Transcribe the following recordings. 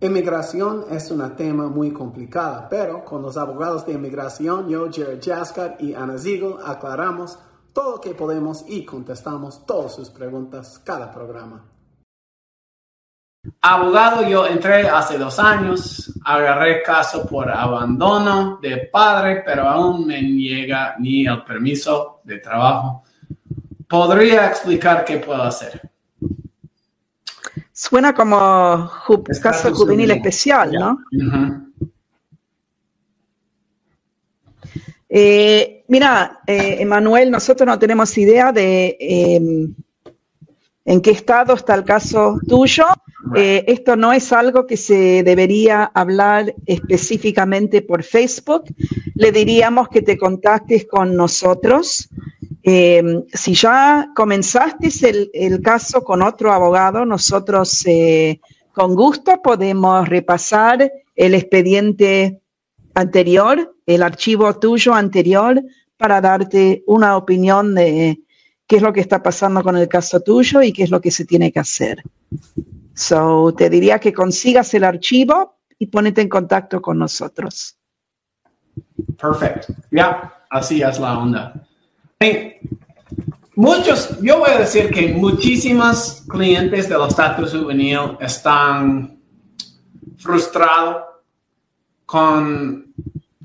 Inmigración es un tema muy complicado, pero con los abogados de inmigración, yo, Jared Jaskar y Ana Ziegel, aclaramos todo lo que podemos y contestamos todas sus preguntas cada programa. Abogado, yo entré hace dos años, agarré caso por abandono de padre, pero aún me niega ni el permiso de trabajo. ¿Podría explicar qué puedo hacer? Suena como caso juvenil especial, ¿no? Eh, mira, eh, Emanuel, nosotros no tenemos idea de em, en qué estado está el caso tuyo. Eh, esto no es algo que se debería hablar específicamente por Facebook. Le diríamos que te contactes con nosotros eh, si ya comenzaste el, caso con otro abogado, nosotros eh, con gusto podemos repasar el expediente anterior, el archivo tuyo anterior, para darte una opinión de qué es lo que está pasando con el caso tuyo y qué es lo que se tiene que hacer. Te diría que consigas el archivo y ponete en contacto con nosotros. Perfecto. Ya, así es la onda. Muchos, yo voy a decir que muchísimos clientes del estatus juvenil están frustrados con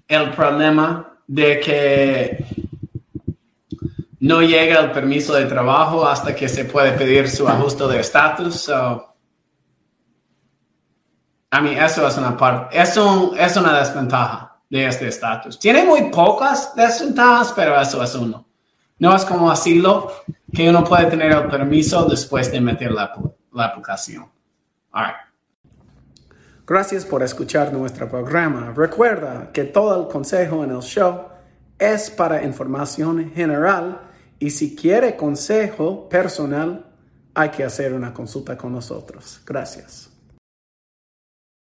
el problema de que no llega el permiso de trabajo hasta que se puede pedir su ajuste de estatus. a mí eso es una parte, es, es una desventaja de este estatus. Tiene muy pocas desventajas, pero eso es uno. No es como asilo que uno puede tener el permiso después de meter la, la aplicación. Gracias por escuchar nuestro programa. Recuerda que todo el consejo en el show es para información general y si quiere consejo personal, hay que hacer una consulta con nosotros. Gracias.